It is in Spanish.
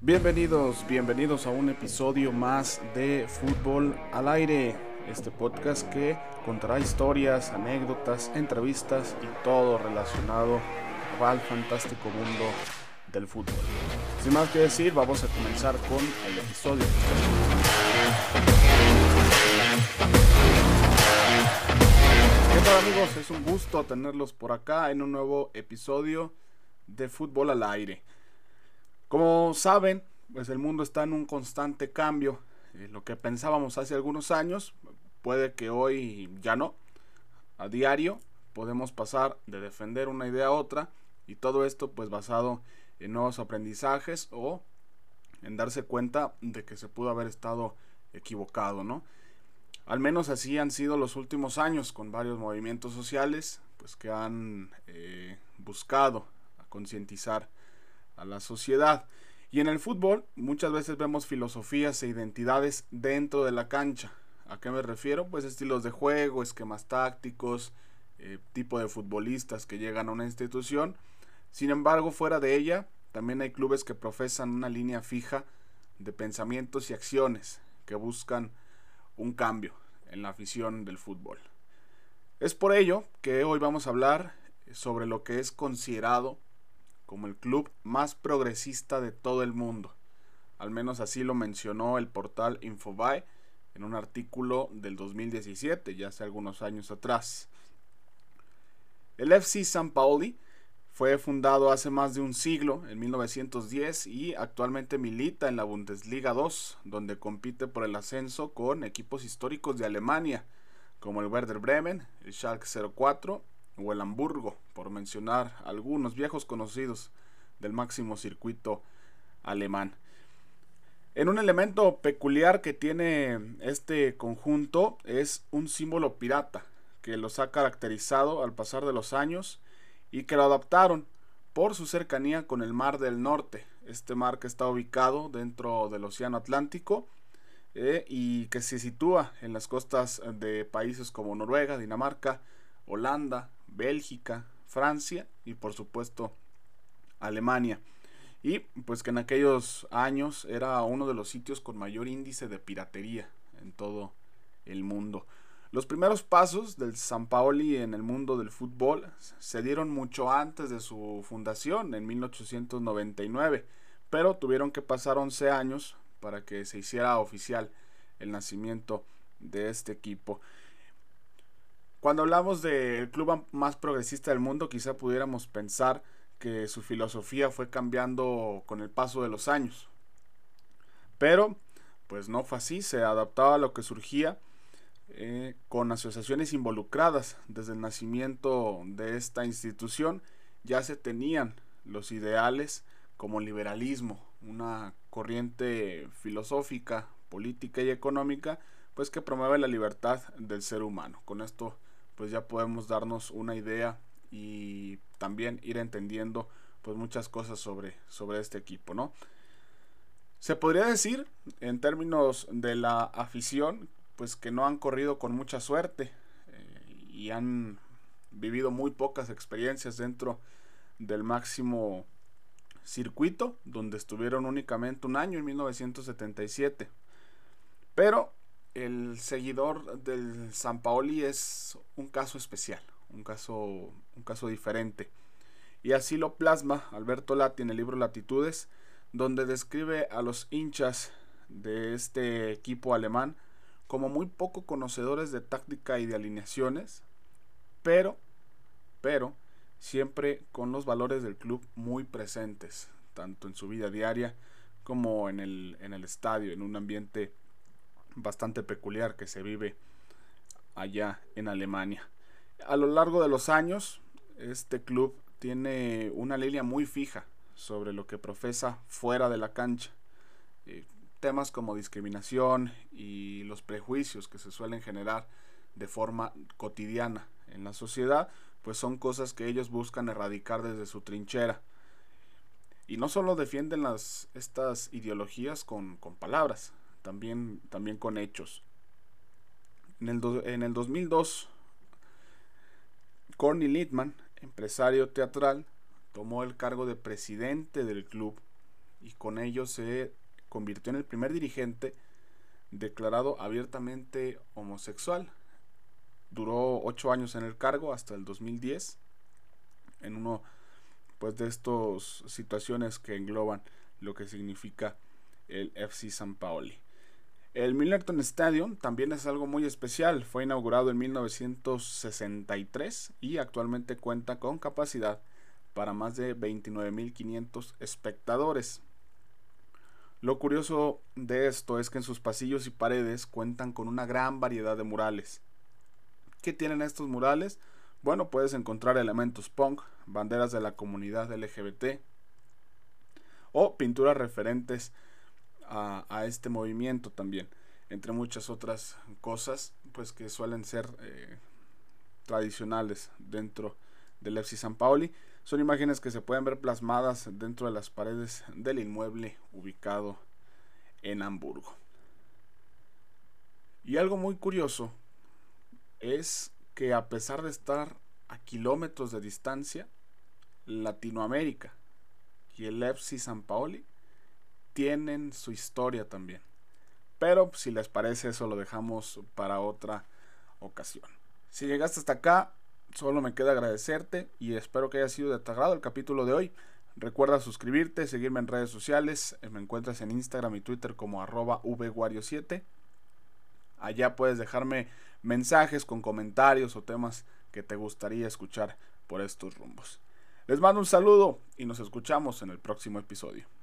Bienvenidos, bienvenidos a un episodio más de Fútbol al Aire, este podcast que contará historias, anécdotas, entrevistas y todo relacionado al fantástico mundo del fútbol. Sin más que decir, vamos a comenzar con el episodio. ¿Qué tal amigos? Es un gusto tenerlos por acá en un nuevo episodio de Fútbol al Aire. Como saben, pues el mundo está en un constante cambio. Eh, lo que pensábamos hace algunos años, puede que hoy ya no. A diario podemos pasar de defender una idea a otra y todo esto pues basado en nuevos aprendizajes o en darse cuenta de que se pudo haber estado equivocado, ¿no? Al menos así han sido los últimos años con varios movimientos sociales pues que han eh, buscado concientizar a la sociedad. Y en el fútbol muchas veces vemos filosofías e identidades dentro de la cancha. ¿A qué me refiero? Pues estilos de juego, esquemas tácticos, eh, tipo de futbolistas que llegan a una institución. Sin embargo, fuera de ella, también hay clubes que profesan una línea fija de pensamientos y acciones que buscan un cambio en la afición del fútbol. Es por ello que hoy vamos a hablar sobre lo que es considerado como el club más progresista de todo el mundo. Al menos así lo mencionó el portal Infobae en un artículo del 2017, ya hace algunos años atrás. El FC San Pauli fue fundado hace más de un siglo, en 1910, y actualmente milita en la Bundesliga 2, donde compite por el ascenso con equipos históricos de Alemania, como el Werder Bremen, el Schalke 04 o el Hamburgo, por mencionar algunos viejos conocidos del máximo circuito alemán. En un elemento peculiar que tiene este conjunto es un símbolo pirata que los ha caracterizado al pasar de los años y que lo adaptaron por su cercanía con el Mar del Norte, este mar que está ubicado dentro del Océano Atlántico eh, y que se sitúa en las costas de países como Noruega, Dinamarca, Holanda, Bélgica, Francia y por supuesto Alemania. Y pues que en aquellos años era uno de los sitios con mayor índice de piratería en todo el mundo. Los primeros pasos del San Paoli en el mundo del fútbol se dieron mucho antes de su fundación, en 1899, pero tuvieron que pasar 11 años para que se hiciera oficial el nacimiento de este equipo. Cuando hablamos del club más progresista del mundo, quizá pudiéramos pensar que su filosofía fue cambiando con el paso de los años. Pero, pues no fue así, se adaptaba a lo que surgía eh, con asociaciones involucradas. Desde el nacimiento de esta institución ya se tenían los ideales como liberalismo, una corriente filosófica, política y económica, pues que promueve la libertad del ser humano. Con esto pues ya podemos darnos una idea y también ir entendiendo pues muchas cosas sobre, sobre este equipo, ¿no? Se podría decir, en términos de la afición, pues que no han corrido con mucha suerte eh, y han vivido muy pocas experiencias dentro del máximo circuito, donde estuvieron únicamente un año en 1977. Pero el seguidor del San Paoli es un caso especial, un caso, un caso diferente. Y así lo plasma Alberto Lati en el libro Latitudes, donde describe a los hinchas de este equipo alemán como muy poco conocedores de táctica y de alineaciones, pero, pero, siempre con los valores del club muy presentes, tanto en su vida diaria como en el, en el estadio, en un ambiente bastante peculiar que se vive allá en Alemania. A lo largo de los años, este club tiene una línea muy fija sobre lo que profesa fuera de la cancha. Eh, temas como discriminación y los prejuicios que se suelen generar de forma cotidiana en la sociedad, pues son cosas que ellos buscan erradicar desde su trinchera. Y no solo defienden las, estas ideologías con, con palabras, también, también con hechos. En el, en el 2002, Corny Littman, empresario teatral, tomó el cargo de presidente del club y con ello se convirtió en el primer dirigente declarado abiertamente homosexual. Duró ocho años en el cargo hasta el 2010, en uno pues, de estas situaciones que engloban lo que significa el FC San Paoli. El Millerton Stadium también es algo muy especial. Fue inaugurado en 1963 y actualmente cuenta con capacidad para más de 29.500 espectadores. Lo curioso de esto es que en sus pasillos y paredes cuentan con una gran variedad de murales. ¿Qué tienen estos murales? Bueno, puedes encontrar elementos punk, banderas de la comunidad LGBT o pinturas referentes a, este movimiento también, entre muchas otras cosas pues que suelen ser eh, tradicionales dentro del FC San Paoli. Son imágenes que se pueden ver plasmadas dentro de las paredes del inmueble ubicado en Hamburgo. Y algo muy curioso es que a pesar de estar a kilómetros de distancia, Latinoamérica y el FC San Paoli tienen su historia también. Pero si les parece eso lo dejamos para otra ocasión. Si llegaste hasta acá, Solo me queda agradecerte y espero que haya sido de tu agrado el capítulo de hoy. Recuerda suscribirte, seguirme en redes sociales. Me encuentras en Instagram y Twitter como arroba vguario7. Allá puedes dejarme mensajes con comentarios o temas que te gustaría escuchar por estos rumbos. Les mando un saludo y nos escuchamos en el próximo episodio.